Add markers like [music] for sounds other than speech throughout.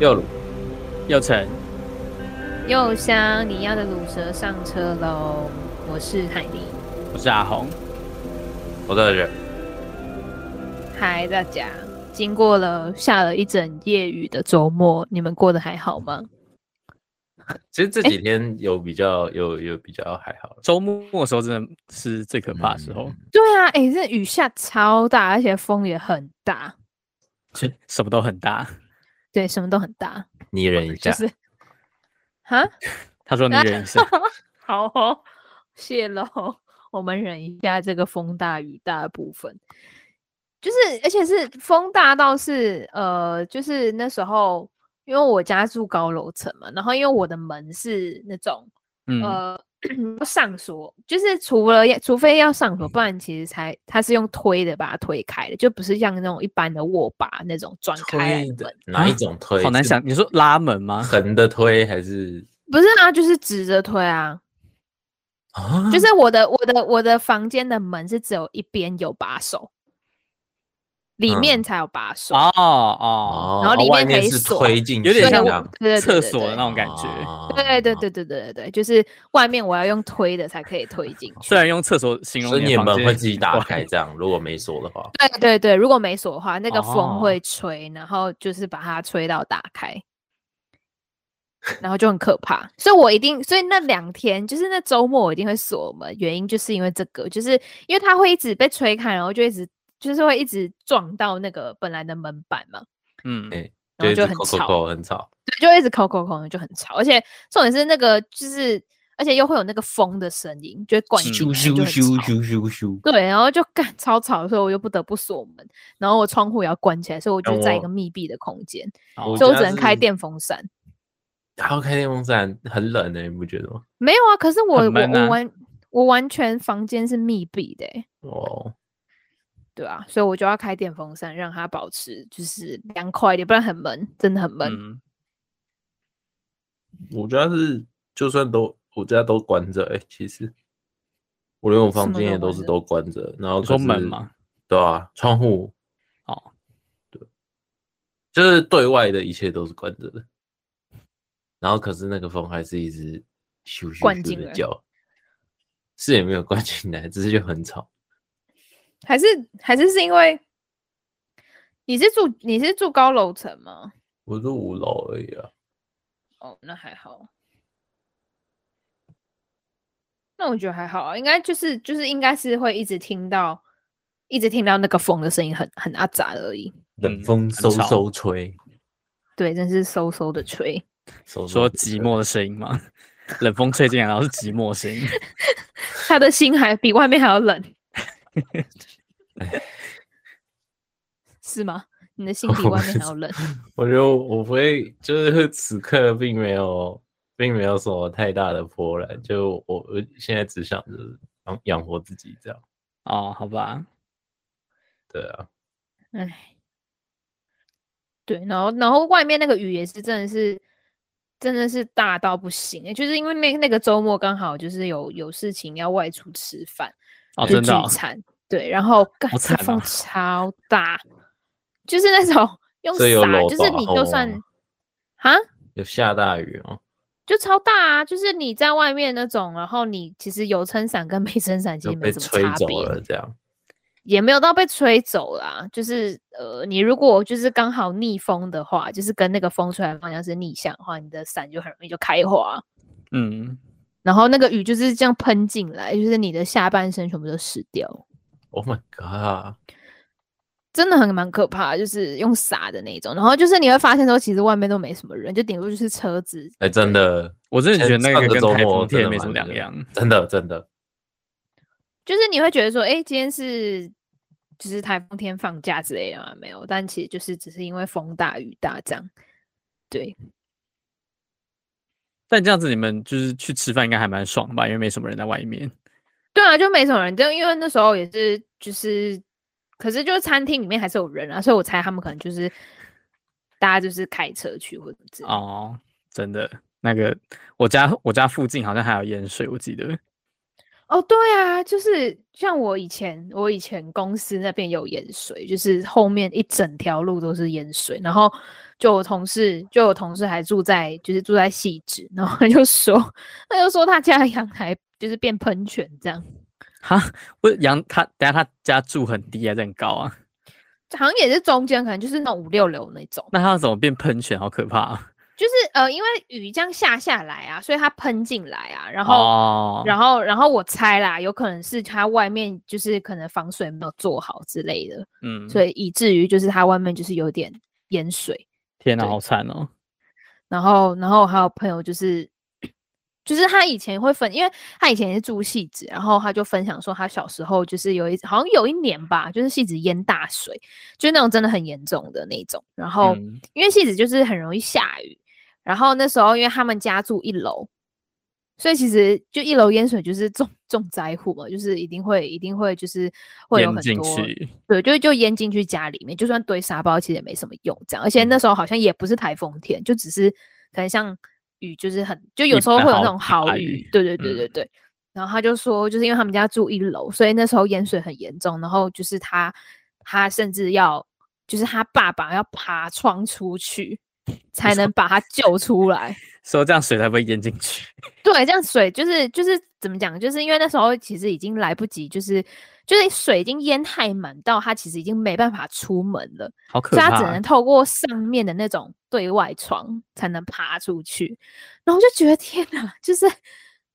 又鲁，又成，又香，你要的鲁蛇上车喽！我是海尼，我是阿红，我在这。嗨，大家！经过了下了一整夜雨的周末，你们过得还好吗？其实这几天有比较，欸、有有比较还好。周末的时候真的是最可怕的时候。嗯、对啊，哎、欸，这雨下超大，而且风也很大，[laughs] 什么都很大。对，什么都很大。你忍一下。就是，哈？[laughs] 他说你忍一下。[laughs] 好哦，谢喽。我们忍一下这个风大雨大的部分。就是，而且是风大到是，呃，就是那时候，因为我家住高楼层嘛，然后因为我的门是那种，嗯、呃。上锁就是除了要，除非要上锁，不然其实才它是用推的把它推开的，就不是像那种一般的握把那种转开的。哪一种推？好难想，你说拉门吗？横的推还是？不是啊，就是直着推啊。啊？就是我的我的我的房间的门是只有一边有把手。里面才有把手哦哦，然后里面可以推进去，有点像厕所的那种感觉。对对对对对对对，就是外面我要用推的才可以推进去。虽然用厕所形容，所以你门会自己打开，这样如果没锁的话。对对对，如果没锁的话，那个风会吹，然后就是把它吹到打开，然后就很可怕。所以我一定，所以那两天就是那周末我一定会锁门，原因就是因为这个，就是因为它会一直被吹开，然后就一直。就是会一直撞到那个本来的门板嘛，嗯，然后就很吵，很吵，对，就一直扣扣扣，就很吵。而且重点是那个，就是而且又会有那个风的声音，就会灌进来，就很吵。对，然后就干超吵的时候，我又不得不锁门，然后我窗户也要关起来，所以我就在一个密闭的空间，所以我只能开电风扇。然后开电风扇很冷的，你不觉得吗？没有啊，可是我我我完我完全房间是密闭的，哦。对啊，所以我就要开电风扇，让它保持就是凉快一点，不然很闷，真的很闷。嗯、我家是就算都我家都关着，哎、欸，其实。我连我房间也都是都关着，然后说门嘛，对啊，窗户，哦，对，就是对外的一切都是关着的，然后可是那个风还是一直咻咻咻的叫，是也没有关进来，只是就很吵。还是还是是因为你是住你是住高楼层吗？我住五楼而已啊。哦，那还好。那我觉得还好啊，应该就是就是应该是会一直听到一直听到那个风的声音很，很很阿杂而已。冷风嗖嗖吹。对，真是嗖嗖的吹。说寂寞的声音吗？[laughs] 冷风吹进来，然后是寂寞声音。[laughs] 他的心还比外面还要冷。[laughs] [laughs] 是吗？你的心比外面还要冷。我觉得我不会，就是此刻并没有，并没有什么太大的波澜。就我，我现在只想着养养活自己这样。哦，好吧。对啊。哎。对，然后，然后外面那个雨也是，真的是，真的是大到不行。就是因为那那个周末刚好就是有有事情要外出吃饭。哦，真的、哦。聚餐，对，然后干这风超大，哦、就是那种 [laughs] 用伞，就是你就算，哈，有下大雨哦，就超大啊，就是你在外面那种，然后你其实有撑伞跟没撑伞其实没什么差别，这样，也没有到被吹走啦，就是呃，你如果就是刚好逆风的话，就是跟那个风吹来的方向是逆向的话，你的伞就很容易就开花，嗯。然后那个雨就是这样喷进来，就是你的下半身全部都湿掉。Oh my god！真的很蛮可怕，就是用傻的那种。然后就是你会发现说，其实外面都没什么人，就顶多就是车子。哎，真的，我真的觉得那个跟台风天没什么两样。[laughs] 真的，真的，就是你会觉得说，哎，今天是就是台风天放假之类的吗？没有，但其实就是只是因为风大雨大这样。对。但这样子，你们就是去吃饭应该还蛮爽吧？因为没什么人在外面。对啊，就没什么人，就因为那时候也是，就是，可是就是餐厅里面还是有人啊，所以我猜他们可能就是大家就是开车去或。哦，真的，那个我家我家附近好像还有淹水，我记得。哦，对啊，就是像我以前，我以前公司那边有淹水，就是后面一整条路都是淹水，然后就我同事，就我同事还住在，就是住在汐止，然后他就说，他就说他家的阳台就是变喷泉这样。哈，不是阳他，等下他家住很低还是很高啊？[laughs] 好像也是中间，可能就是那种五六楼那种。那他怎么变喷泉？好可怕啊！就是呃，因为雨这样下下来啊，所以它喷进来啊，然后、哦、然后然后我猜啦，有可能是它外面就是可能防水没有做好之类的，嗯，所以以至于就是它外面就是有点淹水。天哪，好惨哦！然后然后还有朋友就是。就是他以前会分，因为他以前也是住汐止，然后他就分享说，他小时候就是有一好像有一年吧，就是汐止淹大水，就是那种真的很严重的那种。然后、嗯、因为汐止就是很容易下雨，然后那时候因为他们家住一楼，所以其实就一楼淹水就是重重灾户嘛，就是一定会一定会就是会有很多对，就就淹进去家里面，就算堆沙包其实也没什么用，这样。而且那时候好像也不是台风天，就只是可能像。雨就是很，就有时候会有那种豪雨，对对对对对。嗯、然后他就说，就是因为他们家住一楼，所以那时候淹水很严重。然后就是他，他甚至要，就是他爸爸要爬窗出去，才能把他救出来。[laughs] 说这样水才不会淹进去。对，这样水就是就是怎么讲？就是因为那时候其实已经来不及，就是。就是水已经淹太满到他其实已经没办法出门了，好可怕，所以他只能透过上面的那种对外窗才能爬出去。然后就觉得 [laughs] 天哪，就是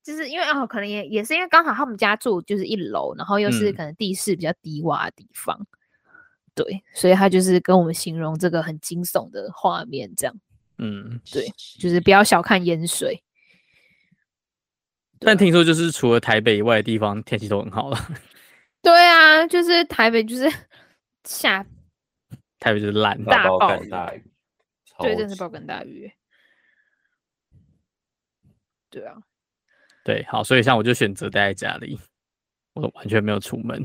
就是因为哦，可能也也是因为刚好他们家住就是一楼，然后又是可能地势比较低洼的地方，嗯，对，所以他就是跟我们形容这个很惊悚的画面，这样，嗯，对，就是不要小看淹水。但听说就是除了台北以外的地方天气都很好了。对啊，就是台北，就是 [laughs] 下台北就是烂大暴大雨，大雨对，真是暴风大雨。对啊，对，好，所以像我就选择待在家里，我完全没有出门，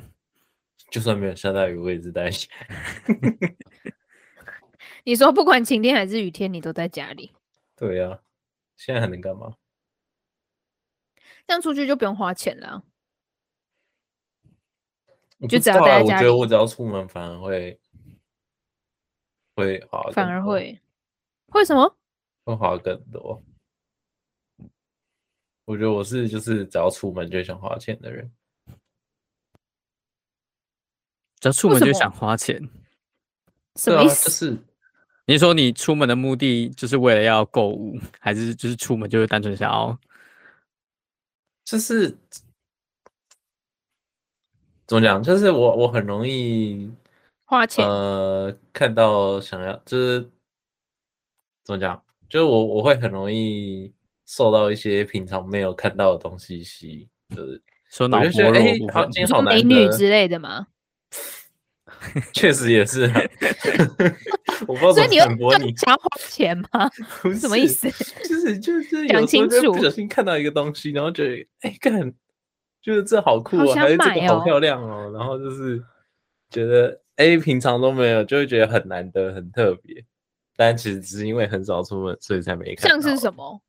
就算没有下大雨，我也是待在。[laughs] 你说不管晴天还是雨天，你都在家里？对啊，现在还能干嘛？这样出去就不用花钱了。就只要待在家里，我觉得我只要出门，反而会会花，反而会会什么？会花更多。我觉得我是就是只要出门就想花钱的人，只要出门就想花钱，什么意思？就是 [laughs] 你说你出门的目的就是为了要购物，还是就是出门就是单纯想要，就是。怎么讲？就是我我很容易花钱，呃，看到想要就是怎么讲？就是我我会很容易受到一些平常没有看到的东西吸引，就是说脑波弱部分，你说美女之类的吗？[laughs] 确实也是，[laughs] 我不知道怎么反驳你。想花钱吗？[laughs] 什么意思？就是就是讲清楚，不小心看到一个东西，然后觉得哎，干。就是这好酷啊、哦，还是这个好漂亮哦。然后就是觉得，哎，平常都没有，就会觉得很难得、很特别。但其实只是因为很少出门，所以才没看。像是什么？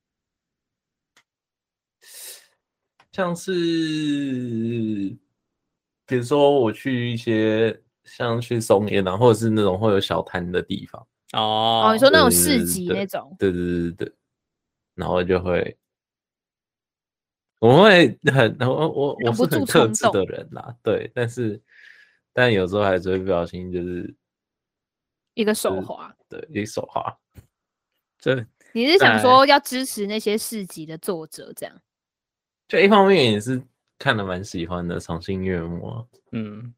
像是比如说我去一些像去松烟啊，或者是那种会有小摊的地方哦。哦，你说那种市集那种？对对对对对。然后就会。我会很我我我是很克制的人啦，对，但是但有时候还是会不小心就是一个手滑，对，一个手滑。这你是想说要支持那些市集的作者这样？就一方面也是看了蛮喜欢的，赏心悦目。嗯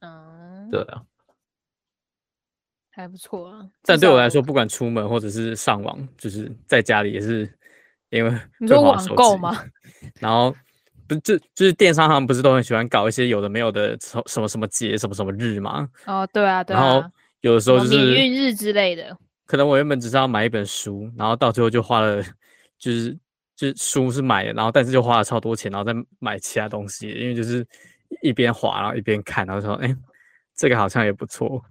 嗯，对啊，还不错啊。但对我来说，不管出门或者是上网，就是在家里也是。因为你说网购吗？[laughs] 然后不就就是电商他们不是都很喜欢搞一些有的没有的什什么什么节什么什么日吗？哦，对啊，对啊。然后有的时候就是免运日之类的。可能我原本只是要买一本书，然后到最后就花了，就是就是书是买的，然后但是就花了超多钱，然后再买其他东西，因为就是一边滑然后一边看，然后说哎，这个好像也不错。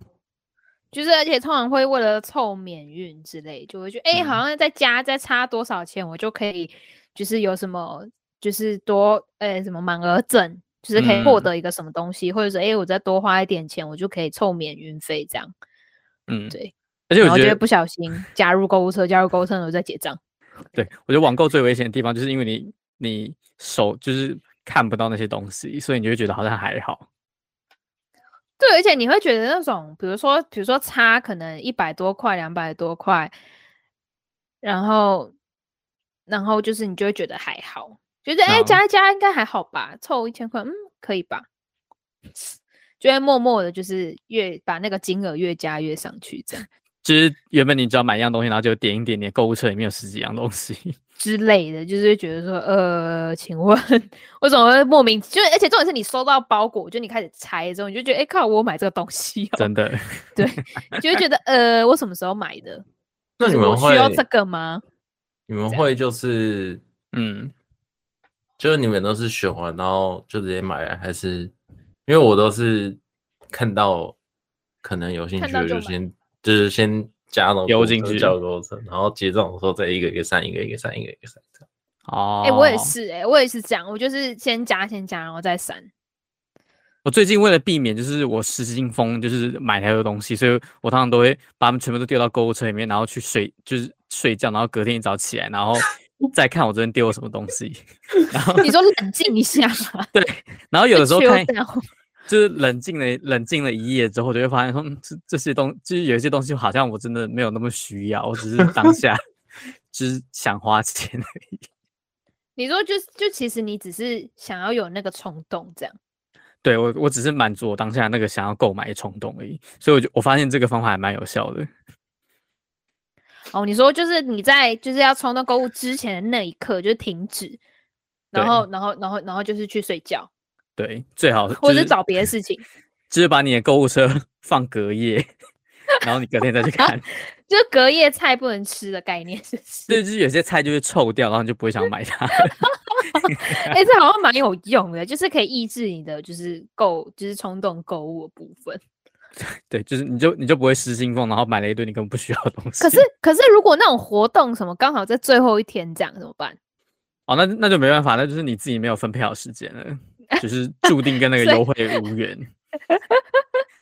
就是，而且通常会为了凑免运之类，就会觉得，哎、欸，好像再加再差多少钱，我就可以，就是有什么就是多诶什么满额赠，就是可以获得一个什么东西，嗯、或者说诶我再多花一点钱，我就可以凑免运费这样。嗯，对。而且我觉得不小心加入购物车，加入购物车然后再结账。[laughs] 对，我觉得网购最危险的地方就是因为你你手就是看不到那些东西，所以你就会觉得好像还好。对，而且你会觉得那种，比如说，比如说差可能一百多块、两百多块，然后，然后就是你就会觉得还好，觉得哎加一加应该还好吧，凑一千块，嗯，可以吧？[laughs] 就会默默的，就是越把那个金额越加越上去，这样。就是原本你只要买一样东西，然后就点一点点，购物车里面有十几样东西 [laughs] 之类的，就是会觉得说，呃，请问 [laughs] 为什么会莫名？就是而且重点是你收到包裹，就你开始拆之后，你就觉得，哎、欸、靠，我买这个东西、喔，真的，[laughs] 对，就会觉得，呃，我什么时候买的？那你们会需要这个吗？你们会就是，嗯，就是你们都是选完然后就直接买了，还是因为我都是看到可能有兴趣就先。就是先加了丢进去，交过程，然后结账的时候再一个一个删，一个一个删，一个一个删这样。哦，哎、欸，我也是、欸，哎，我也是这样，我就是先加，先加，然后再删。我最近为了避免就是我失心疯，就是买太多东西，所以我通常都会把它们全部都丢到购物车里面，然后去睡，就是睡觉，然后隔天一早起来，然后 [laughs] 再看我昨天丢了什么东西。[laughs] 然后你说冷静一下嘛？对，然后有的时候看。就是冷静了，冷静了一夜之后，就会发现说，这这些东，就是有一些东西好像我真的没有那么需要，我 [laughs] 只是当下 [laughs] 只是想花钱而已。你说就就其实你只是想要有那个冲动这样？对，我我只是满足我当下那个想要购买的冲动而已，所以我就我发现这个方法还蛮有效的。哦，你说就是你在就是要冲动购物之前的那一刻就停止，然后然后然后然后就是去睡觉。对，最好、就是、或者找别的事情，就是把你的购物车 [laughs] 放隔夜，[laughs] 然后你隔天再去看，[laughs] 就隔夜菜不能吃的概念是不是？对，就是有些菜就会臭掉，然后你就不会想买它。哎、欸，这好像蛮有用的，就是可以抑制你的就是购，就是冲动购物的部分。对，就是你就你就不会失心疯，然后买了一堆你根本不需要的东西。可是可是如果那种活动什么刚好在最后一天这样怎么办？哦，那那就没办法，那就是你自己没有分配好时间了。就是注定跟那个优惠无缘，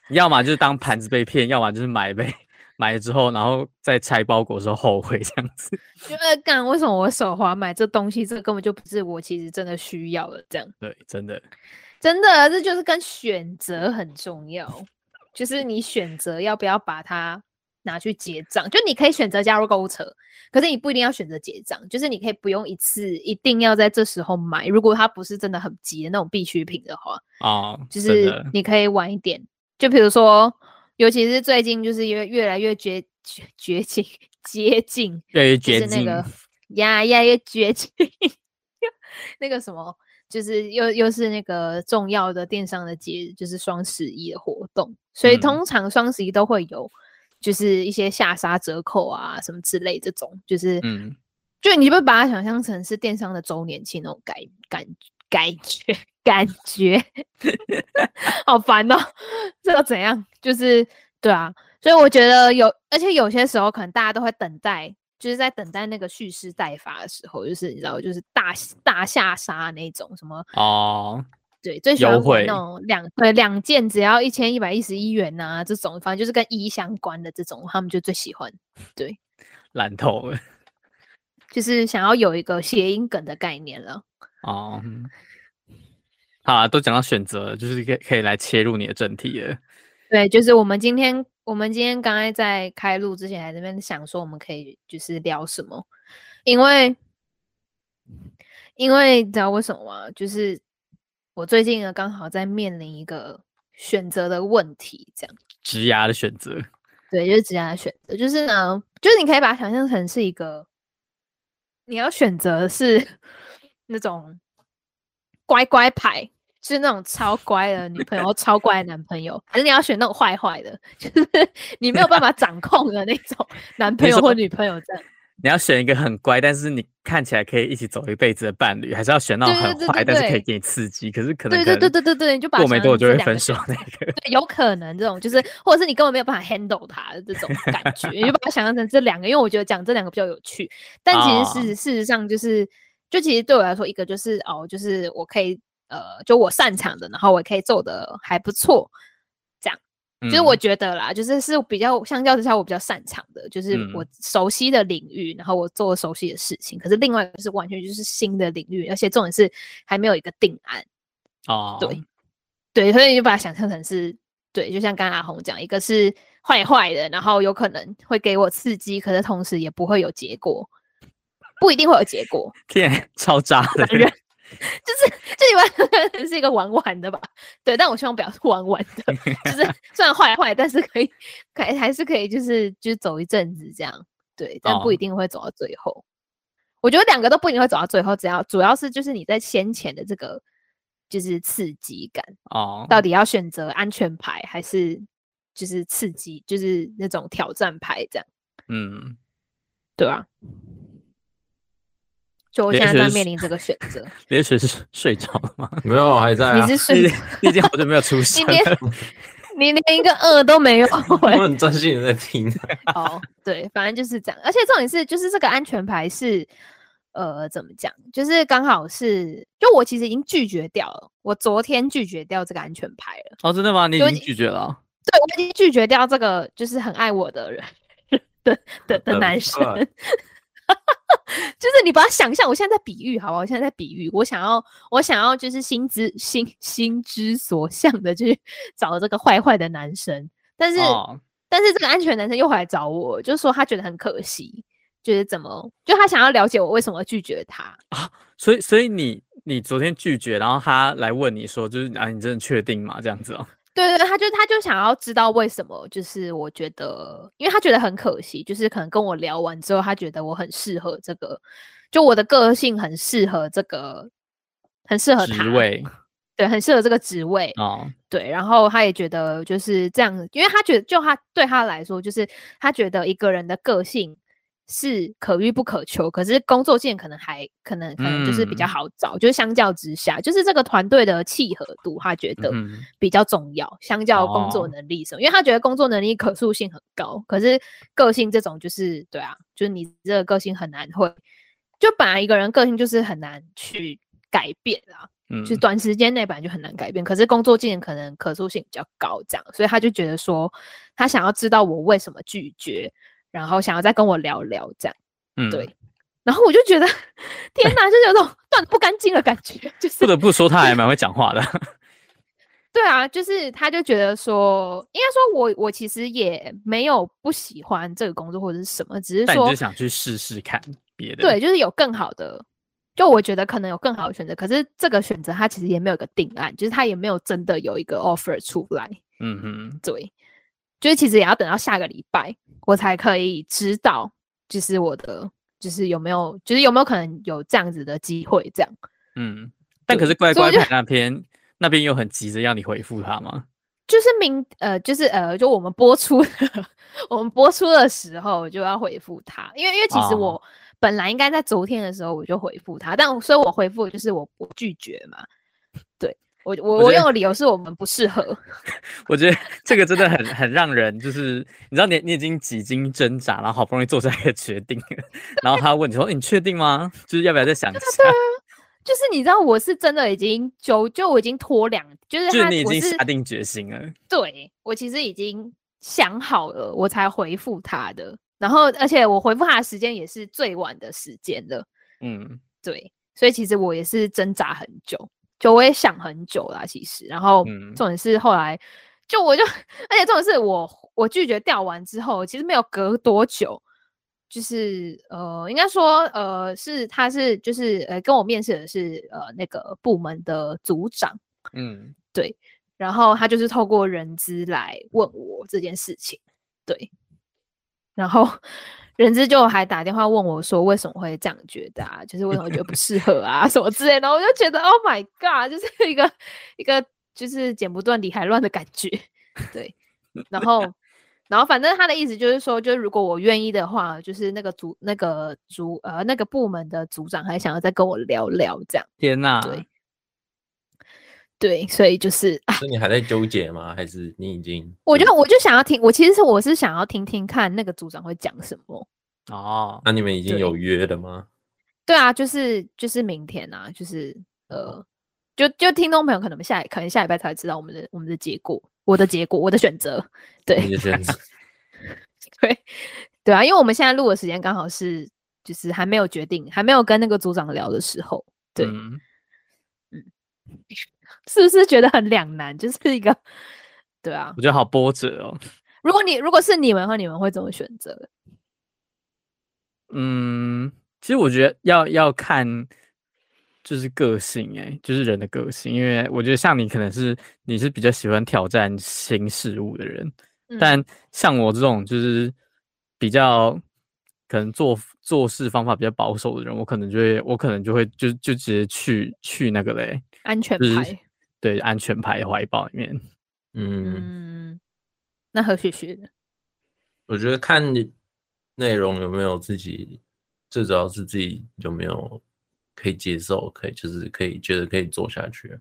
要么就是当盘子被骗，要么就是买呗买了之后，然后再拆包裹的时候后悔这样子。[laughs] 觉得干，为什么我手滑买这东西？这根本就不是我其实真的需要的，这样。对，真的，真的，这就是跟选择很重要，就是你选择要不要把它拿去结账，就你可以选择加入购物车。可是你不一定要选择结账，就是你可以不用一次一定要在这时候买。如果它不是真的很急的那种必需品的话，哦，就是你可以晚一点。就比如说，尤其是最近就是越越来越绝绝绝境接近，越来越接近就是那个呀呀越绝境，[laughs] 那个什么，就是又又是那个重要的电商的节日，就是双十一的活动，所以通常双十一都会有。就是一些下杀折扣啊，什么之类，这种就是，嗯，就你不把它想象成是电商的周年庆那种感感感觉感觉，[laughs] 好烦哦、喔！这要怎样？就是对啊，所以我觉得有，而且有些时候可能大家都会等待，就是在等待那个蓄势待发的时候，就是你知道，就是大大下杀那种什么哦。对，最喜欢那种两对两件只要一千一百一十一元呐、啊，这种反正就是跟一相关的这种，他们就最喜欢。对，[laughs] 烂透了，就是想要有一个谐音梗的概念了。哦，好啊，都讲到选择，就是可以可以来切入你的正题了。[laughs] 对，就是我们今天我们今天刚才在开录之前，还在这边想说我们可以就是聊什么，因为因为你知道为什么吗？就是。我最近呢，刚好在面临一个选择的问题，这样。职涯的选择，对，就是职涯的选择，就是呢，就是你可以把它想象成是一个，你要选择是 [laughs] 那种乖乖牌，就是那种超乖的女朋友、超乖的男朋友，还是你要选那种坏坏的，就是 [laughs] 你没有办法掌控的那种男朋友或。女朋友这样。你要选一个很乖，但是你看起来可以一起走一辈子的伴侣，还是要选那种很坏，但是可以给你刺激？可是可能对对对对对，你就把过没多久就会分手那个。对，有可能这种就是，[laughs] 或者是你根本没有办法 handle 他的这种感觉，你就把它想象成这两个。因为我觉得讲这两个比较有趣，但其实事实、哦、事实上就是就其实对我来说，一个就是哦，就是我可以呃，就我擅长的，然后我也可以做的还不错，这样。就是我觉得啦，就是是比较相较之下我比较擅长的，就是我熟悉的领域，然后我做熟悉的事情。可是另外一个是完全就是新的领域，而且重点是还没有一个定案。哦，对，对，所以你就把它想象成是，对，就像刚刚阿红讲，一个是坏坏的，然后有可能会给我刺激，可是同时也不会有结果，不一定会有结果。[laughs] 天，超渣的人。就是这里面是一个玩玩的吧，对，但我希望不要是玩玩的，就是 [laughs] 虽然坏坏，但是可以，可以还是可以，就是就是走一阵子这样，对，但不一定会走到最后。Oh. 我觉得两个都不一定会走到最后，只要主要是就是你在先前的这个就是刺激感哦，oh. 到底要选择安全牌还是就是刺激，就是那种挑战牌这样，嗯，对吧？就我现在在面临这个选择。[laughs] 连雪是睡着了吗？没有，还在、啊。你是睡？[laughs] 你已经好久没有出现。你连 [laughs] 你连一个呃都没有。我很专心的在听。哦，对，反正就是这样。而且重点是，就是这个安全牌是，呃，怎么讲？就是刚好是，就我其实已经拒绝掉了。我昨天拒绝掉这个安全牌了。哦，真的吗？你已经拒绝了？对，我已经拒绝掉这个，就是很爱我的人的的的男生。[laughs] 就是你把它想象，我现在在比喻，好不好？我现在在比喻，我想要，我想要，就是心之心心之所向的，就是找这个坏坏的男生。但是，哦、但是这个安全男生又回来找我，就是说他觉得很可惜，就是怎么，就他想要了解我为什么拒绝他啊？所以，所以你你昨天拒绝，然后他来问你说，就是啊，你真的确定吗？这样子哦。对对，他就他就想要知道为什么，就是我觉得，因为他觉得很可惜，就是可能跟我聊完之后，他觉得我很适合这个，就我的个性很适合这个，很适合，职位，对，很适合这个职位哦，对，然后他也觉得就是这样，因为他觉得就他对他来说，就是他觉得一个人的个性。是可遇不可求，可是工作线可能还可能可能就是比较好找，嗯、就是相较之下，就是这个团队的契合度，他觉得比较重要，嗯、相较工作能力什么，哦、因为他觉得工作能力可塑性很高，可是个性这种就是对啊，就是你这个个性很难会，就本来一个人个性就是很难去改变啊，嗯，就是短时间内本来就很难改变，可是工作经验可能可塑性比较高，这样，所以他就觉得说，他想要知道我为什么拒绝。然后想要再跟我聊聊，这样，嗯，对。然后我就觉得，[laughs] 天哪，就是有种断不干净的感觉。就是不得不说，他还蛮会讲话的。[laughs] 对啊，就是他就觉得说，应该说我我其实也没有不喜欢这个工作或者是什么，只是说就想去试试看别的。对，就是有更好的，就我觉得可能有更好的选择。可是这个选择他其实也没有一个定案，就是他也没有真的有一个 offer 出来。嗯哼，对，就是其实也要等到下个礼拜。我才可以知道，就是我的，就是有没有，就是有没有可能有这样子的机会，这样。嗯，但可是乖乖牌那边那边又很急着要你回复他吗？就是明呃，就是呃，就我们播出的，[laughs] 我们播出的时候就要回复他，因为因为其实我本来应该在昨天的时候我就回复他，哦、但所以我回复就是我我拒绝嘛，对。我我我用的理由是我们不适合。[laughs] 我觉得这个真的很很让人就是，你知道你你已经几经挣扎，然后好不容易做出来一个决定，然后他问你说：“欸、你确定吗？就是要不要再想一下？”就是你知道我是真的已经就就我已经拖两，就是他就是你已经下定决心了。对，我其实已经想好了，我才回复他的。然后而且我回复他的时间也是最晚的时间了。嗯，对，所以其实我也是挣扎很久。就我也想很久啦，其实，然后重点是后来，就我就，而且重点是我我拒绝掉完之后，其实没有隔多久，就是呃，应该说呃是他是就是呃跟我面试的是呃那个部门的组长，嗯，对，然后他就是透过人资来问我这件事情，对，然后。人资就还打电话问我说：“为什么会这样觉得啊？就是为什么觉得不适合啊，什么之类的。”我就觉得，Oh my God，就是 [laughs] 一个一个就是剪不断理还乱的感觉。[laughs] 对，然后然后反正他的意思就是说，就是如果我愿意的话，就是那个组那个组呃那个部门的组长还想要再跟我聊聊这样。天哪！对，对，所以就是，那你还在纠结吗？还是你已经？我就我就想要听，我其实是我是想要听听看那个组长会讲什么。哦，那你们已经有约了吗？对啊，就是就是明天啊，就是呃，就就听众朋友可能下可能下礼拜才会知道我们的我们的结果，我的结果，我的选择，对，你的选择，[laughs] 对对啊，因为我们现在录的时间刚好是就是还没有决定，还没有跟那个组长聊的时候，对，嗯，嗯，是不是觉得很两难？就是一个，对啊，我觉得好波折哦。[laughs] 如果你如果是你们的话，你们会怎么选择？嗯。其实我觉得要要看，就是个性哎、欸，就是人的个性。因为我觉得像你可能是你是比较喜欢挑战新事物的人，嗯、但像我这种就是比较可能做做事方法比较保守的人，我可能就会我可能就会就就直接去去那个嘞，安全牌，就是、对，安全牌怀抱里面。嗯，嗯，那何雪雪，我觉得看内容有没有自己。最主要是自己有没有可以接受，可以就是可以觉得可以做下去，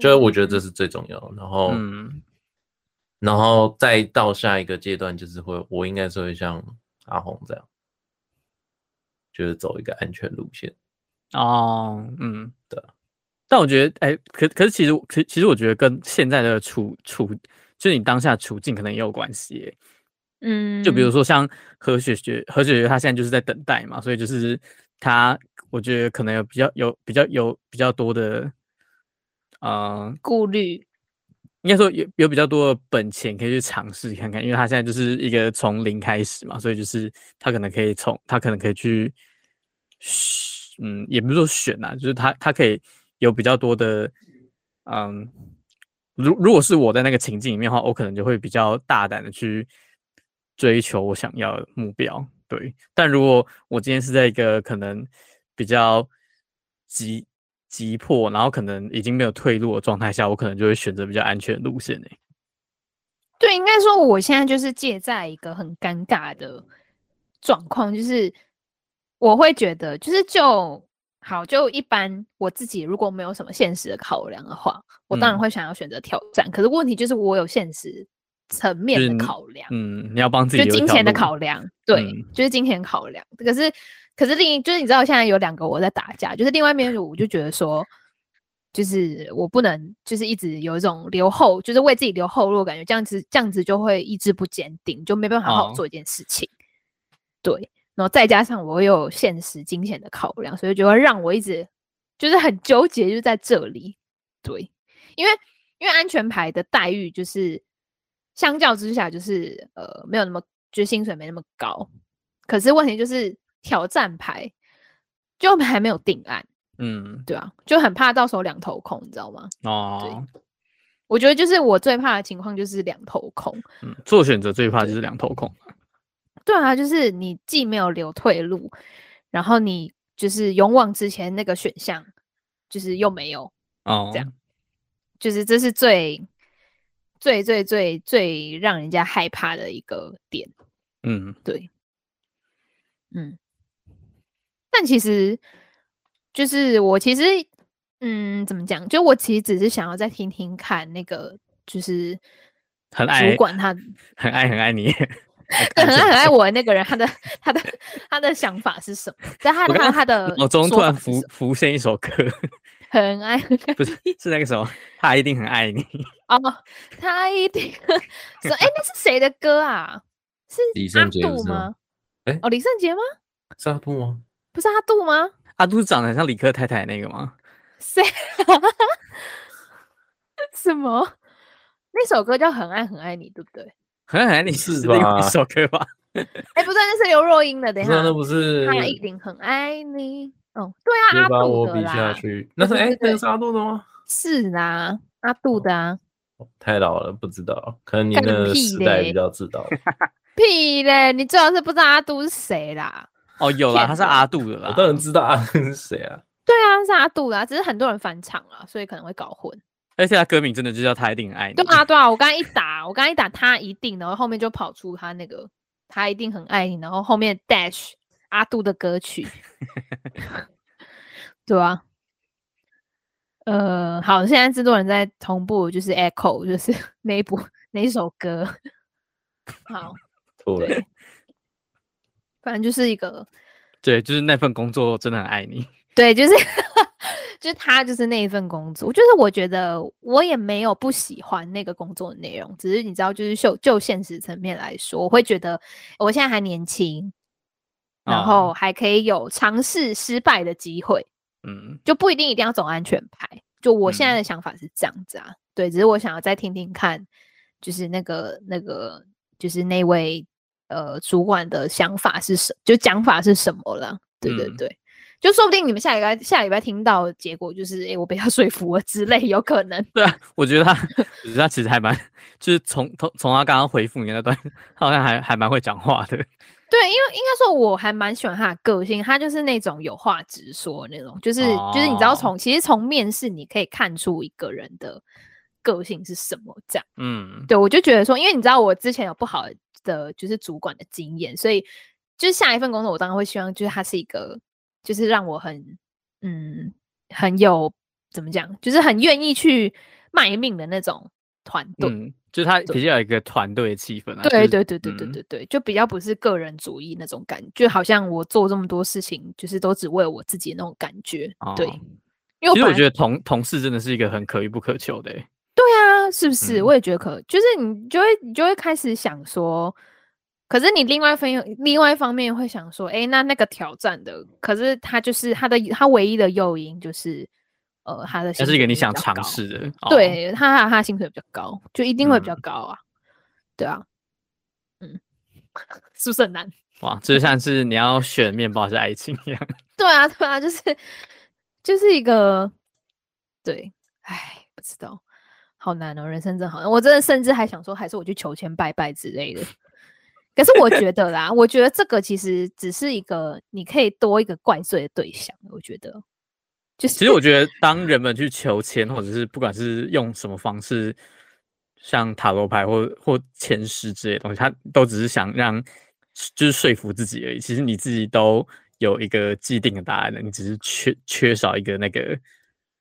就是我觉得这是最重要。然后，嗯，然后再到下一个阶段，就是会我应该是会像阿红这样，就是走一个安全路线。哦，嗯，对。但我觉得，哎，可可是其实，其其实我觉得跟现在的处处，就是你当下处境可能也有关系。嗯，就比如说像何雪雪，何雪雪她现在就是在等待嘛，所以就是她，我觉得可能有比较有比较有比较多的，呃，顾虑，应该说有有比较多的本钱可以去尝试看看，因为她现在就是一个从零开始嘛，所以就是她可能可以从她可能可以去，嗯，也不是说选呐、啊，就是她她可以有比较多的，嗯，如如果是我在那个情境里面的话，我可能就会比较大胆的去。追求我想要的目标，对。但如果我今天是在一个可能比较急急迫，然后可能已经没有退路的状态下，我可能就会选择比较安全的路线。对，应该说我现在就是借在一个很尴尬的状况，就是我会觉得，就是就好，就一般我自己如果没有什么现实的考量的话，我当然会想要选择挑战。嗯。可是问题就是我有现实。层面的考量，嗯，你要帮自己就金钱的考量，对，嗯、就是金钱考量。可是，可是另一就是你知道，现在有两个我在打架，就是另外一边我就觉得说，就是我不能就是一直有一种留后，就是为自己留后路，感觉这样子这样子就会意志不坚定，就没办法好好做一件事情。哦、对，然后再加上我有现实金钱的考量，所以就会让我一直就是很纠结，就在这里。对，因为因为安全牌的待遇就是。相较之下，就是呃，没有那么，就是薪水没那么高。可是问题就是挑战牌就还没有定案，嗯，对啊，就很怕到时候两头空，你知道吗？哦，对，我觉得就是我最怕的情况就是两头空。嗯，做选择最怕就是两头空。对啊，就是你既没有留退路，然后你就是勇往直前那个选项，就是又没有哦，这样，就是这是最。最最最最让人家害怕的一个点，嗯，对，嗯，但其实就是我其实，嗯，怎么讲？就我其实只是想要再听听看那个，就是很爱主管他很爱很爱你，对，很爱很爱我的那个人，他的他的他的想法是什么？在他的他的脑中突然浮 [laughs] 浮现一首歌。很爱，[laughs] 不是是那个什么，他一定很爱你 [laughs] 哦。他一定说，哎、欸，那是谁的歌啊？是阿杜吗？哎、欸，哦，李圣杰吗？是阿杜吗？不是阿杜吗？阿杜长得很像李克太太那个吗？谁？什么？那首歌叫《很爱很爱你》，对不对？很爱你是另一首歌吧？[laughs] 哎、欸，不对，那是刘若英的。等一下，那不是他一定很爱你。哦，对啊，阿杜的啦。那是哎，那个是阿杜的吗？是啊，阿杜的啊。太老了，不知道，可能你的时代比较知道。[laughs] 屁嘞！你最好是不知道阿杜是谁啦。哦，有啦，他是阿杜的啦。我当然知道阿杜是谁啊。对啊，是阿杜的啊，只是很多人翻唱啊，所以可能会搞混。而且他歌名真的就叫他一定爱你。对啊，对啊，我刚刚一打，我刚刚一打他一定，然后后面就跑出他那个他一定很爱你，然后后面 dash。阿杜的歌曲，[laughs] 对啊，呃，好，现在制作人在同步，就是 echo，就是 [laughs] 那一部那一首歌，好，[laughs] 对，反正就是一个，对，就是那份工作真的很爱你。对，就是 [laughs] 就是他就是那一份工作，就是我觉得我也没有不喜欢那个工作的内容，只是你知道，就是就就现实层面来说，我会觉得我现在还年轻，然后还可以有尝试失败的机会，嗯，就不一定一定要走安全牌。就我现在的想法是这样子啊，嗯、对，只是我想要再听听看，就是那个那个就是那位呃主管的想法是什，就讲法是什么了？对对对。嗯就说不定你们下礼拜下礼拜听到的结果就是，哎、欸，我被他 [laughs] 说服了之类，有可能。对啊，我觉得他，我觉得他其实还蛮，就是从从从他刚刚回复你那段，他好像还还蛮会讲话的。[laughs] 对，因为应该说我还蛮喜欢他的个性，他就是那种有话直说那种，就是、哦、就是你知道从其实从面试你可以看出一个人的个性是什么这样。嗯，对，我就觉得说，因为你知道我之前有不好的就是主管的经验，所以就是下一份工作我当然会希望就是他是一个。就是让我很，嗯，很有怎么讲，就是很愿意去卖命的那种团队。嗯，就是他比较有一个团队的气氛。对对对对对对对，就比较不是个人主义那种感觉，就好像我做这么多事情，就是都只为了我自己那种感觉。哦、对，因为其实我觉得同同事真的是一个很可遇不可求的。对啊，是不是？嗯、我也觉得可，就是你就会你就会开始想说。可是你另外一方另外一方面会想说，哎、欸，那那个挑战的，可是他就是他的他唯一的诱因就是，呃，他的，这是一个你想尝试的，对他他薪水比较高，就一定会比较高啊，嗯、对啊，嗯，[laughs] 是不是很难？哇，这就像是你要选面包还是爱情一样。[laughs] 对啊，对啊，就是就是一个，对，哎，不知道，好难哦，人生真好难，我真的甚至还想说，还是我去求签拜拜之类的。可是我觉得啦，我觉得这个其实只是一个你可以多一个怪罪的对象。我觉得，就是其实我觉得，当人们去求签，或者是不管是用什么方式，像塔罗牌或或签诗之类的东西，他都只是想让就是说服自己而已。其实你自己都有一个既定的答案的，你只是缺缺少一个那个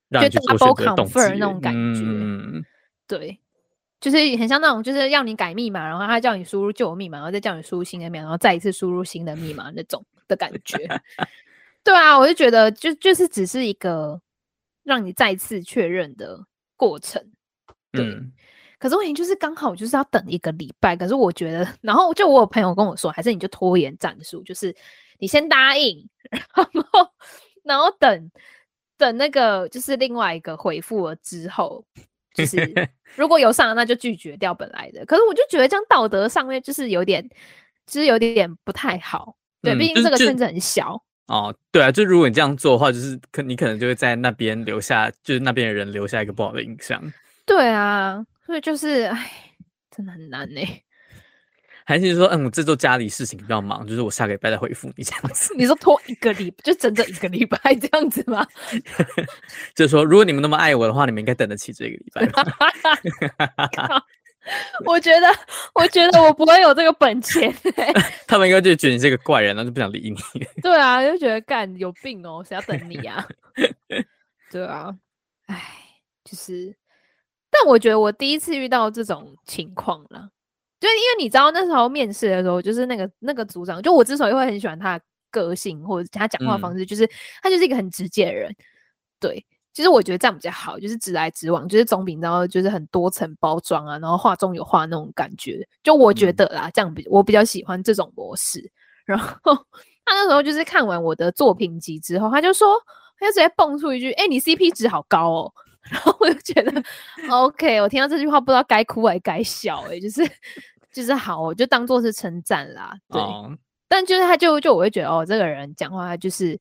让你去做选择的动机那种感觉。嗯，对。就是很像那种，就是要你改密码，然后他叫你输入旧密码，然后再叫你输入新的密码，然后再一次输入新的密码那种的感觉。对啊，我就觉得就就是只是一个让你再次确认的过程。对，嗯、可是问题就是刚好就是要等一个礼拜。可是我觉得，然后就我有朋友跟我说，还是你就拖延战术，就是你先答应，[laughs] 然后然后等等那个就是另外一个回复了之后。就是 [laughs] 如果有上，那就拒绝掉本来的。可是我就觉得这样道德上面就是有点，就是有点不太好。对，毕竟这个圈子很小。哦，对啊，就如果你这样做的话，就是可你可能就会在那边留下，就是那边的人留下一个不好的印象。对啊，所以就是，哎，真的很难呢。还是说，嗯，我这周家里事情比较忙，就是我下个礼拜再回复你这样子。[laughs] 你说拖一个礼，就整整一个礼拜这样子吗？[laughs] 就是说，如果你们那么爱我的话，你们应该等得起这个礼拜。[laughs] 我觉得，我觉得我不会有这个本钱。他们应该就觉得你是个怪人，然后就不想理你。对啊，就觉得干有病哦，谁要等你啊？对啊，哎，就是，但我觉得我第一次遇到这种情况了。就因为你知道那时候面试的时候，就是那个那个组长，就我之所以会很喜欢他的个性或者他讲话方式，就是他就是一个很直接的人。对，其实我觉得这样比较好，就是直来直往，就是总比然后就是很多层包装啊，然后话中有话那种感觉。就我觉得啦，这样比我比较喜欢这种模式。然后他那时候就是看完我的作品集之后，他就说，他就直接蹦出一句：“哎，你 CP 值好高哦。”然后我就觉得，OK，我听到这句话不知道该哭还该笑，欸，哎，就是就是好，我就当做是称赞啦。对，哦，但就是他就就我会觉得，哦，这个人讲话他就是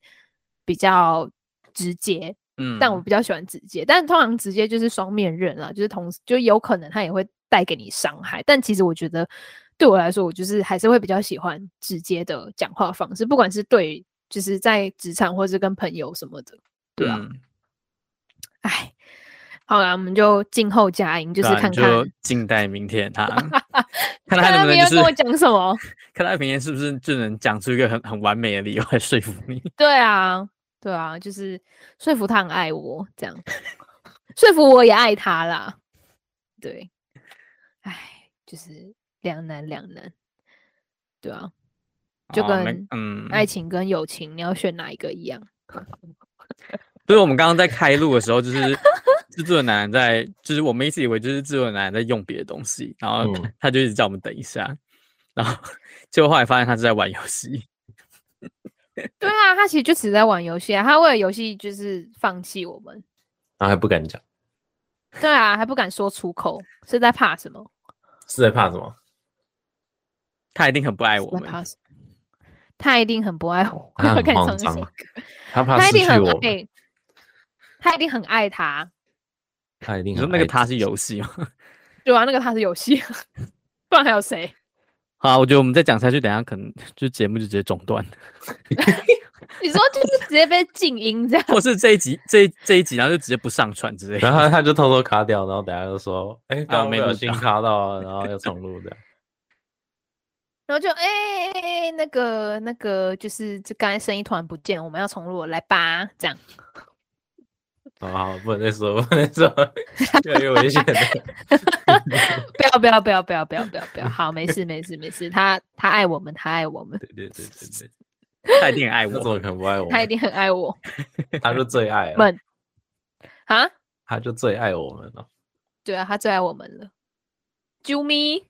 比较直接，嗯，但我比较喜欢直接，但通常直接就是双面刃啦，就是同时就有可能他也会带给你伤害。但其实我觉得对我来说，我就是还是会比较喜欢直接的讲话方式，不管是对，就是在职场或是跟朋友什么的，对啊，哎，嗯。好了，我们就静候佳音，就是看看，就静待明天他，[laughs] 看他能不能跟我讲什么，[laughs] 看他明天是不是就能讲出一个很很完美的理由来说服你。[laughs] 对啊，对啊，就是说服他很爱我，这样说服我也爱他啦。对，哎，就是两难两难，对啊。就跟嗯爱情跟友情，你要选哪一个一样？所以我们刚刚在开录的时候，就是制作奶奶在，就是我们一直以为就是制作奶奶在用别的东西，然后他就一直叫我们等一下，然后结果后来发现他是在玩游戏。对啊，他其实就只在玩游戏啊，他为了游戏就是放弃我们，然后还不敢讲。对啊，还不敢说出口，是在怕什么？是在怕什么？他一定很不爱我们。他一定很不爱我。他很 [laughs] 慌张。他怕失去我。他一定很爱他。他一定。你说那个他是游戏吗？[laughs] 对啊，那个他是游戏，不然还有谁？[laughs] 好，我觉得我们再讲下去，等下可能就节目就直接中断。[laughs] 你说就是直接被静音这样，或是这一集这一这一集，然后就直接不上传之类的，然后他就偷偷卡掉，然后等下就说，哎、欸，刚刚没有心卡到，然后又重录这样。然后就哎哎哎，那个那个就是这刚才声音突然不见，我们要重录，来吧，这样。好好，不能再说，不能再说，[laughs] 越来越危险了。[laughs] 不要不要不要不要不要不要不要，好，没事没事没事，他他爱我们，他爱我们。对对对对对，他一定很爱我，怎么可能不爱我？他一定很爱我，[laughs] 他就最爱了。们啊，他就最爱我们了。对啊，他最爱我们了。啾咪。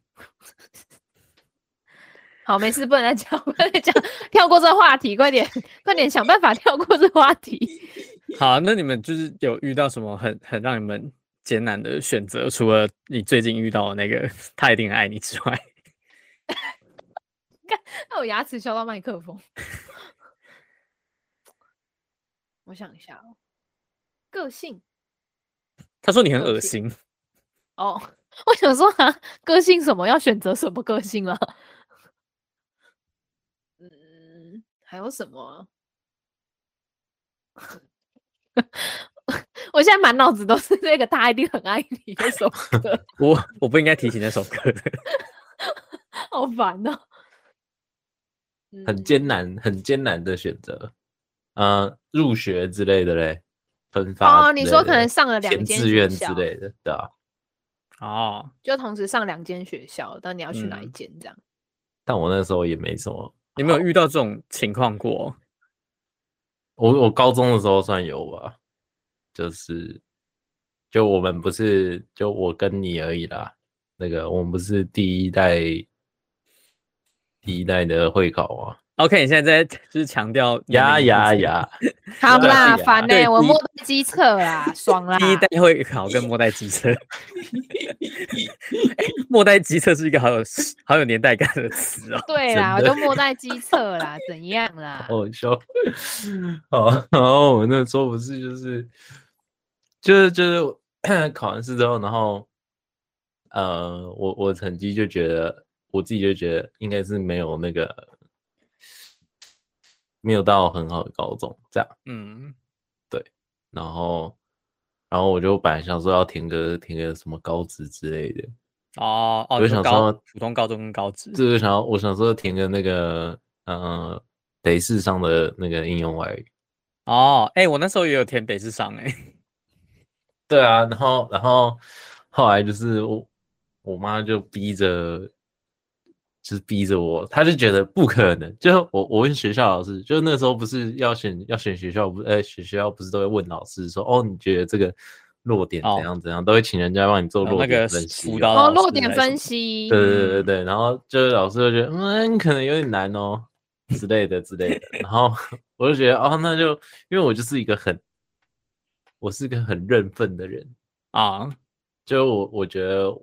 好，没事，不能再讲，不能再讲，跳过这个话题，快点，快点想办法跳过这个话题。好，那你们就是有遇到什么很很让你们艰难的选择？除了你最近遇到的那个他一定很爱你之外，[laughs] 看，那我牙齿削到麦克风。我想一下哦，个性。他说你很恶心。哦，[laughs] 我想说啊，个性什么要选择什么个性了啊？还有什么？[laughs] 我现在满脑子都是那个他一定很爱你那首歌。[laughs] 我我不应该提起那首歌的，[laughs] 好烦哦。很艰难，很艰难的选择。呃，入学之类的嘞，分发。哦，你说可能上了两间志愿之类的，对啊。哦，就同时上两间学校，但你要去哪一间这样？但我那时候也没什么。你没有遇到这种情况过？我我高中的时候算有吧，就是就我们不是就我跟你而已啦。那个我们不是第一代第一代的会考啊？OK，你现在在就是强调呀呀呀，好啦，烦呢、欸，我末代机测啦，爽啦！[laughs] 第一代会考跟末代机测，[laughs] 末代机测是一个好有好有年代感的词哦。对啦，我就末代机测啦，怎样啦？好笑。[laughs] 好，然后我那时候不是就是就是就是 [coughs] 考完试之后，然后呃，我我成绩就觉得我自己就觉得应该是没有那个。没有到很好的高中，这样，嗯，对，然后，然后我就本来想说要填个填个什么高职之类的，哦，哦，我就想说普通高中跟高职，就是想要我想说填个那个，呃，北市上的那个应用外语，哦，哎，我那时候也有填北市上，哎，对啊，然后，然后后来就是我我妈就逼着。就是逼着我，他就觉得不可能。就我我问学校老师，就那时候不是要选要选学校，不呃学学校不是都会问老师说，哦，你觉得这个弱点怎样怎样，哦、都会请人家帮你做弱点分析。辅导哦，弱点分析。对对对对，然后就是老师就觉得，嗯，可能有点难哦之类的之类的。然后我就觉得，哦，那就因为我就是一个很，我是一个很认份的人啊，就我我觉得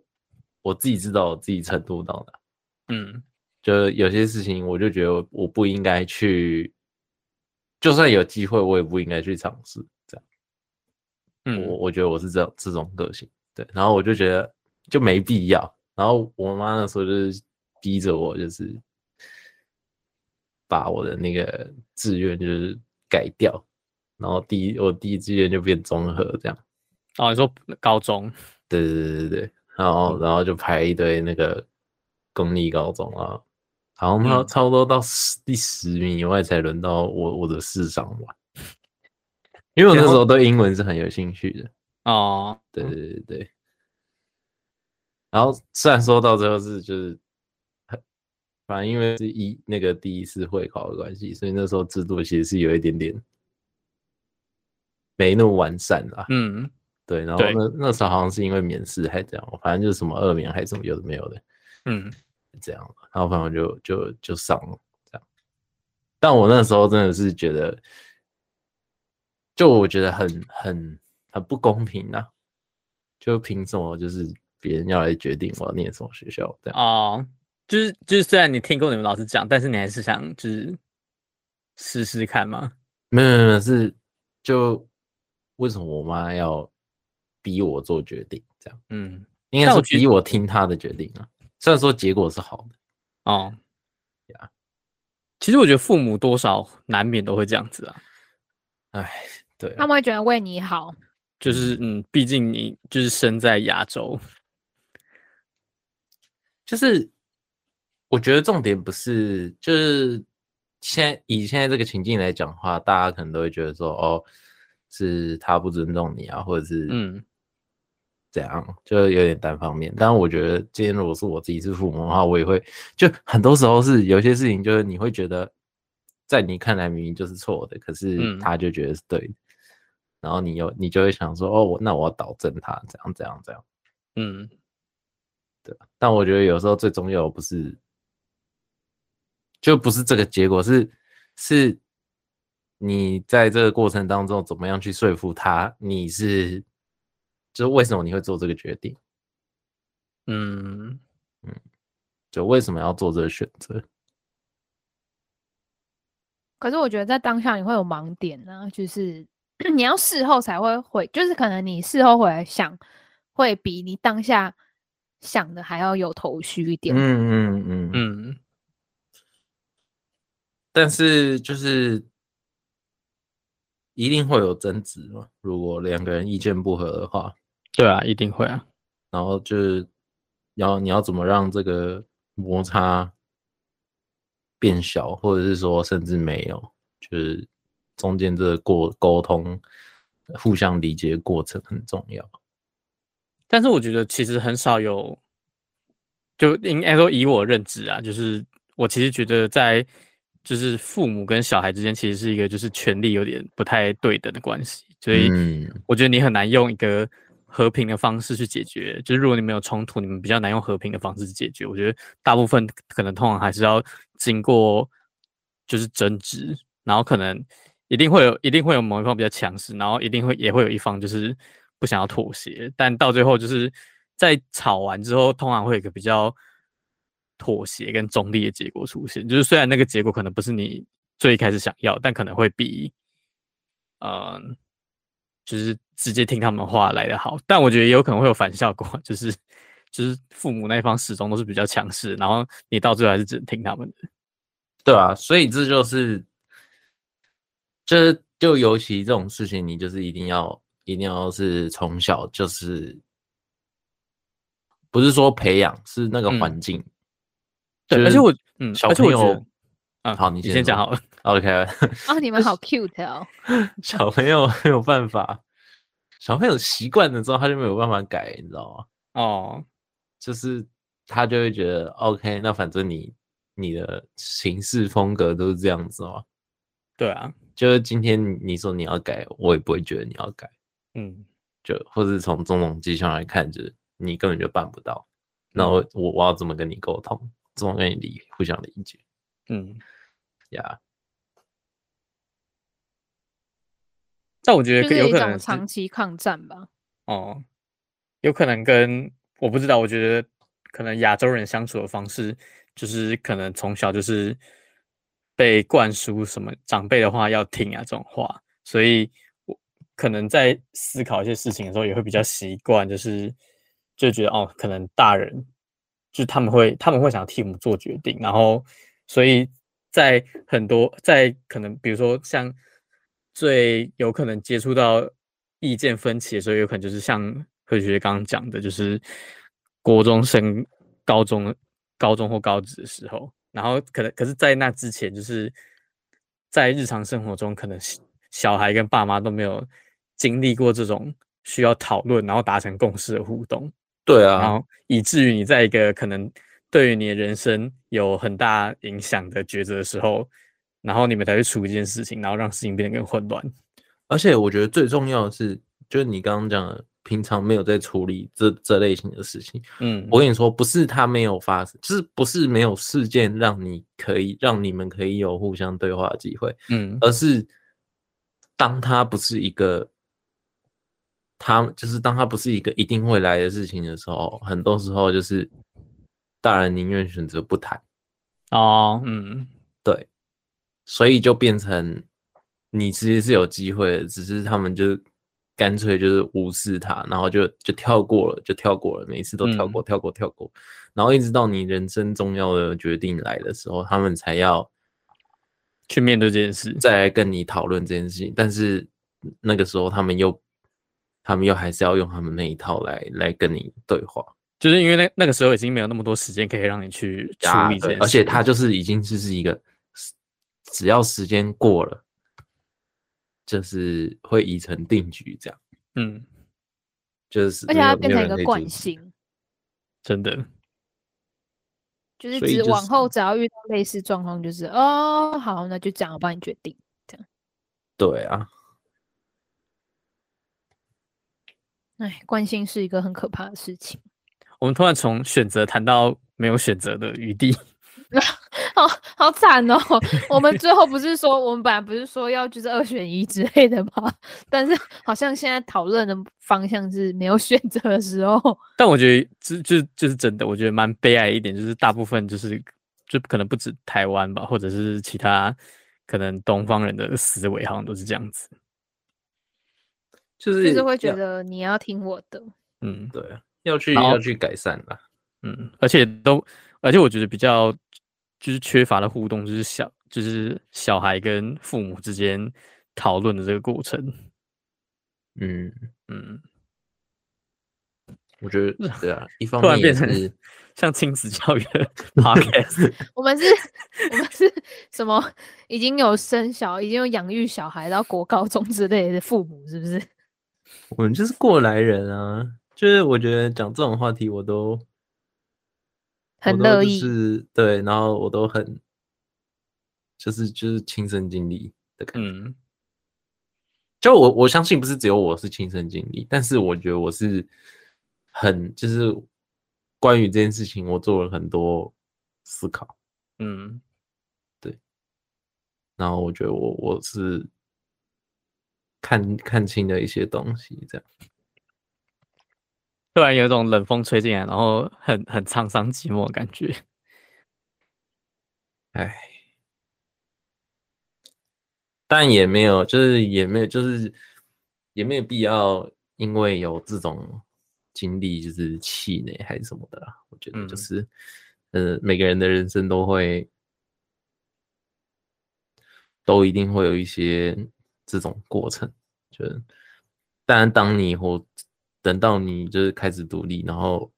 我自己知道我自己程度到哪。嗯，就有些事情，我就觉得我不应该去，就算有机会，我也不应该去尝试这样。嗯，我我觉得我是这这种个性，对。然后我就觉得就没必要。然后我妈那时候就是逼着我，就是把我的那个志愿就是改掉，然后第一我第一志愿就变综合这样。哦，你说高中？对对对对对。然后然后就排一堆那个。公立高中啊，好像他差不多到十第十名以外才轮到我我的市长吧，因为我那时候对英文是很有兴趣的哦，对对对对，嗯、然后虽然说到最后是就是反正因为是一那个第一次会考的关系，所以那时候制度其实是有一点点没那么完善啦。嗯，对。然后那那时候好像是因为免试还这样，反正就是什么二免还是什么有的没有的。嗯，这样，然后反正就就就上了这样。但我那时候真的是觉得，就我觉得很很很不公平呐、啊！就凭什么就是别人要来决定我要念什么学校这样？哦。就是就是，虽然你听过你们老师讲，但是你还是想就是试试看吗？没有没有，是就为什么我妈要逼我做决定？这样，嗯，应该是逼我听她的决定啊。虽然说结果是好的，哦，呀，其实我觉得父母多少难免都会这样子啊。哎，对，他们会觉得为你好，就是嗯，毕竟你就是生在亚洲，就是。我觉得重点不是，就是现在以现在这个情境来讲的话，大家可能都会觉得说，哦，是他不尊重你啊，或者是嗯，这样就有点单方面。但我觉得今天如果是我自己是父母的话，我也会，就很多时候是有些事情，就是你会觉得在你看来明明就是错的，可是他就觉得是对的，然后你又你就会想说，哦，那我要导正他，这样这样这样，嗯，对。但我觉得有时候最重要的不是。就不是这个结果，是是，你在这个过程当中怎么样去说服他？你是，就是为什么你会做这个决定？嗯嗯，就为什么要做这个选择？可是我觉得在当下你会有盲点呢、啊，就是 [clears throat] 你要事后才会回，就是可能你事后回来想，会比你当下想的还要有头绪一点。嗯嗯嗯嗯。嗯但是就是一定会有争执嘛，如果两个人意见不合的话，对啊，一定会啊。然后就是要你要怎么让这个摩擦变小，或者是说甚至没有，就是中间这个过沟通、互相理解的过程很重要。但是我觉得其实很少有，就应该说以我认知啊，就是我其实觉得在。就是父母跟小孩之间其实是一个就是权力有点不太对等的关系，所以我觉得你很难用一个和平的方式去解决。就是如果你们有冲突，你们比较难用和平的方式去解决。我觉得大部分可能通常还是要经过就是争执，然后可能一定会有一定会有某一方比较强势，然后一定会也会有一方就是不想要妥协，但到最后就是在吵完之后，通常会有一个比较。妥协跟中立的结果出现，就是虽然那个结果可能不是你最开始想要，但可能会比，嗯、就是直接听他们话来的好。但我觉得也有可能会有反效果，[laughs] 就是就是父母那一方始终都是比较强势，然后你到最后还是只能听他们的。对啊，所以这就是，就是就尤其这种事情，你就是一定要一定要是从小就是，不是说培养，是那个环境。嗯对，而且我，嗯，小朋友，嗯，好，你先讲好了。[laughs] OK，[laughs] 哦，你们好 cute 哦。[laughs] 小朋友没有办法，小朋友习惯了之后，他就没有办法改，你知道吗？哦，就是他就会觉得 OK，那反正你你的行事风格都是这样子嘛。对啊，就是今天你说你要改，我也不会觉得你要改。嗯，就或是从种种迹象来看，就是你根本就办不到。那我我我要怎么跟你沟通？怎么跟你理互相理解？嗯，呀、yeah.，但我觉得有可能长期抗战吧。哦，有可能跟我不知道，我觉得可能亚洲人相处的方式，就是可能从小就是被灌输什么长辈的话要听啊这种话，所以我可能在思考一些事情的时候，也会比较习惯，就是就觉得哦，可能大人。就他们会，他们会想替我们做决定，然后，所以在很多在可能，比如说像最有可能接触到意见分歧的时候，有可能就是像何学刚刚讲的，就是国中升高中、高中或高职的时候，然后可能，可是，在那之前，就是在日常生活中，可能小孩跟爸妈都没有经历过这种需要讨论，然后达成共识的互动。对啊，然后以至于你在一个可能对于你的人生有很大影响的抉择的时候，然后你们才会出一件事情，然后让事情变得更混乱。而且我觉得最重要的是，就是你刚刚讲的，平常没有在处理这这类型的事情。嗯，我跟你说，不是他没有发生，就是不是没有事件让你可以让你们可以有互相对话的机会。嗯，而是当他不是一个，他就是当他不是一个一定会来的事情的时候，很多时候就是大人宁愿选择不谈。哦，嗯，对，所以就变成。你其实是有机会的，只是他们就干脆就是无视他，然后就就跳过了，就跳过了，每一次都跳过，跳过，跳过，然后一直到你人生重要的决定来的时候，他们才要去面对这件事，再来跟你讨论这件事情。但是那个时候，他们又他们又还是要用他们那一套来来跟你对话，就是因为那那个时候已经没有那么多时间可以让你去处理这件事，而且他就是已经就是一个，只要时间过了。就是会已成定局这样，嗯，就是而且它变成一个惯性，真的，就是只往后只要遇到类似状况，就是哦，好，那就这样，我帮你决定，这样，对啊，哎，惯性是一个很可怕的事情。我们突然从选择谈到没有选择的余地。[laughs] 好好惨哦！我们最后不是说，我们本来不是说要就是二选一之类的吗？[laughs] 但是好像现在讨论的方向是没有选择的时候。但我觉得就就就是真的，我觉得蛮悲哀一点，就是大部分就是就可能不止台湾吧，或者是其他可能东方人的思维好像都是这样子，就是就是会觉得你要听我的，嗯，对，要去要去改善吧，嗯，而且都而且我觉得比较。就是缺乏的互动，就是小，就是小孩跟父母之间讨论的这个过程。嗯嗯，我觉得对啊，一方面变成 [laughs] 像亲子教育的 podcast。[laughs] 我们是，我们是什么？已经有生小，已经有养育小孩到国高中之类的父母，是不是？我们就是过来人啊，就是我觉得讲这种话题，我都。很乐意，是对，然后我都很，就是就是亲身经历的感觉。嗯，就我我相信不是只有我是亲身经历，但是我觉得我是很就是关于这件事情，我做了很多思考。嗯，对。然后我觉得我我是看看清了一些东西，这样。突然有一种冷风吹进来，然后很很沧桑寂寞的感觉。哎，但也没有，就是也没有，就是也没有必要，因为有这种经历，就是气馁还是什么的啦。我觉得就是，嗯、呃，每个人的人生都会，都一定会有一些这种过程。就，当然，当你或等到你就是开始独立，然后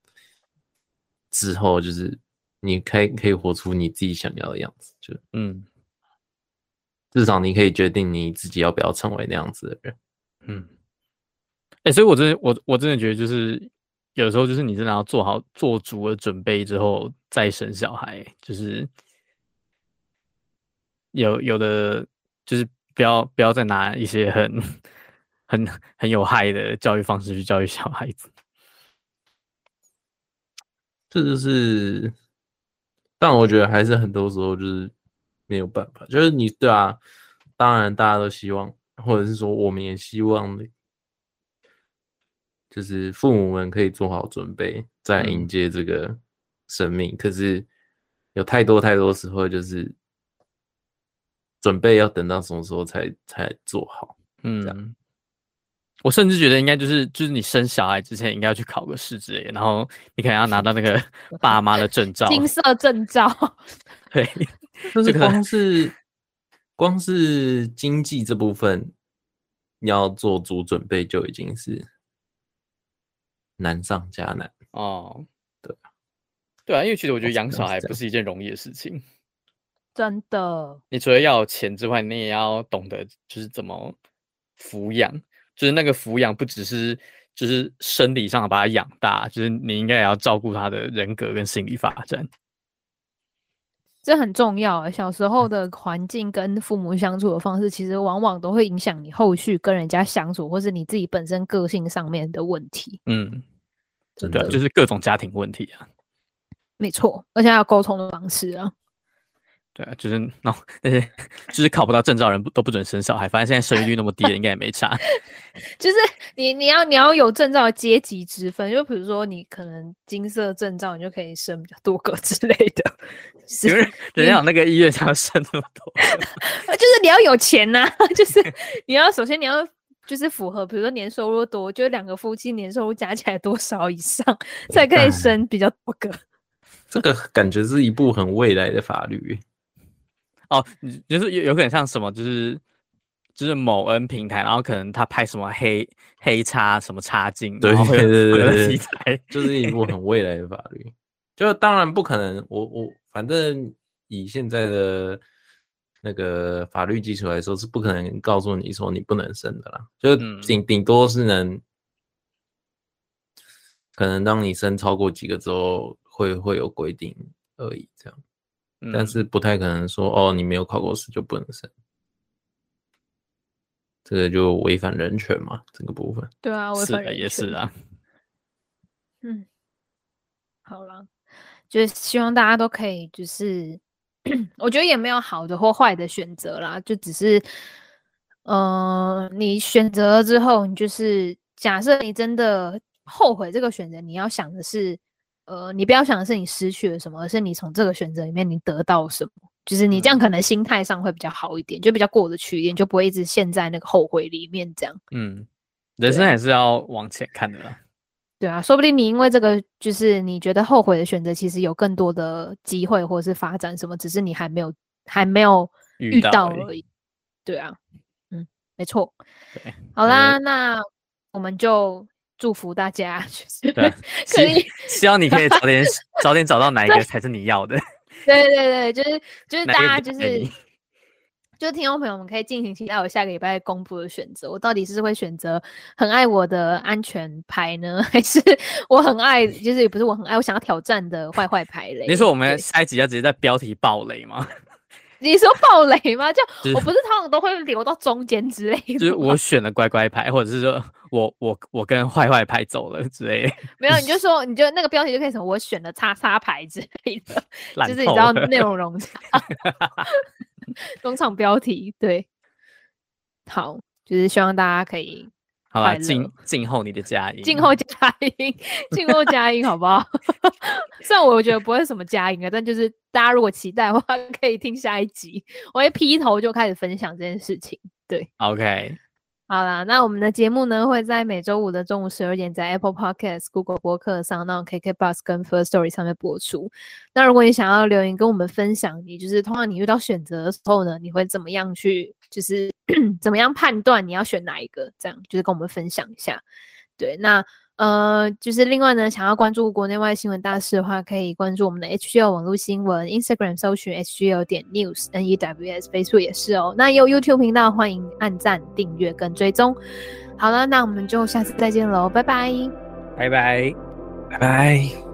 之后就是你可以可以活出你自己想要的样子，就嗯，至少你可以决定你自己要不要成为那样子的人，嗯，哎、欸，所以我真的我我真的觉得就是有时候就是你真的要做好做足了准备之后再生小孩，就是有有的就是不要不要再拿一些很。很很有害的教育方式去教育小孩子，[laughs] 这就是，但我觉得还是很多时候就是没有办法，就是你对啊，当然大家都希望，或者是说我们也希望，就是父母们可以做好准备再迎接这个生命，嗯、可是有太多太多时候就是准备要等到什么时候才才做好，嗯，这样。我甚至觉得应该就是就是你生小孩之前应该要去考个试之类的，然后你可能要拿到那个 [laughs] 爸妈的证照，金色证照。[laughs] 对，就是光是光是经济这部分要做足准备就已经是难上加难哦。对，对啊，因为其实我觉得养小孩不是一件容易的事情，真的。你除了要有钱之外，你也要懂得就是怎么抚养。就是那个抚养不只是就是生理上把他养大，就是你应该也要照顾他的人格跟心理发展。这很重要啊。小时候的环境跟父母相处的方式，其实往往都会影响你后续跟人家相处，或是你自己本身个性上面的问题。嗯，真的就是各种家庭问题啊。没错，而且还有沟通的方式啊。对啊，就是那那些就是考不到证照人不都不准生小孩，反正现在生育率那么低，应该也没差。[laughs] 就是你你要你要有证照阶级之分，就比如说你可能金色证照，你就可以生比较多个之类的。因为人家有那个医院才要生那么多，[laughs] 就是你要有钱呐、啊，[laughs] 就是你要首先你要就是符合，比如说年收入多，就两个夫妻年收入加起来多少以上才可以生比较多个。这个感觉是一部很未来的法律。哦，就是有有可能像什么，就是就是某 N 平台，然后可能他拍什么黑黑叉什么叉镜，对对对对题材，就是一部很未来的法律。就当然不可能，我我反正以现在的那个法律基础来说，是不可能告诉你说你不能生的啦。就顶顶多是能，可能当你生超过几个之后，会会有规定而已，这样。但是不太可能说哦，你没有考过试就不能生，这个就违反人权嘛，这个部分。对啊，违反人权也是啊。嗯，好了，就是希望大家都可以，就是 [clears throat] 我觉得也没有好的或坏的选择啦，就只是，嗯、呃，你选择了之后，你就是假设你真的后悔这个选择，你要想的是。呃，你不要想的是你失去了什么，而是你从这个选择里面你得到什么。就是你这样可能心态上会比较好一点，嗯、就比较过得去一点，就不会一直陷在那个后悔里面这样。嗯，人生还是要往前看的啦。对啊，说不定你因为这个，就是你觉得后悔的选择，其实有更多的机会或者是发展什么，只是你还没有还没有遇到而已。对啊，嗯，没错。好啦，那我们就。祝福大家，[laughs] 就是以希，希望你可以早点 [laughs] 早点找到哪一个才是你要的。[laughs] 对对对，就是就是大家就是，就是听众朋友们可以尽情期待我下个礼拜公布的选择。我到底是会选择很爱我的安全牌呢，还是我很爱，就是也不是我很爱，我想要挑战的坏坏牌嘞？你说我们下一集要直接在标题爆雷吗？你说暴雷吗？就我不是通常都会留到中间之类的，就是我选了乖乖牌，或者是说我我我跟坏坏牌走了之类的。没有，你就说你就那个标题就可以什么我选了叉叉牌之类的，就是你知道内容农场，[laughs] 农场标题对。好，就是希望大家可以。好吧，静静候你的佳音，静候佳音，静候佳音，好不好？[laughs] 虽然我觉得不会什么佳音啊，但就是大家如果期待的话，[laughs] 可以听下一集，我会劈头就开始分享这件事情。对，OK，好啦，那我们的节目呢会在每周五的中午十二点在 Apple Podcast、Google 播客上，那 KK Bus 跟 First Story 上面播出。那如果你想要留言跟我们分享，你就是通常你遇到选择的时候呢，你会怎么样去？就是 [clears throat] 怎么样判断你要选哪一个？这样就是跟我们分享一下。对，那呃，就是另外呢，想要关注国内外新闻大事的话，可以关注我们的 HGL 网络新闻，Instagram 搜寻 HGL 点 News N E W S，Facebook 也是哦。那有 YouTube 频道，欢迎按赞、订阅跟追踪。好了，那我们就下次再见喽，拜拜，拜拜，拜拜。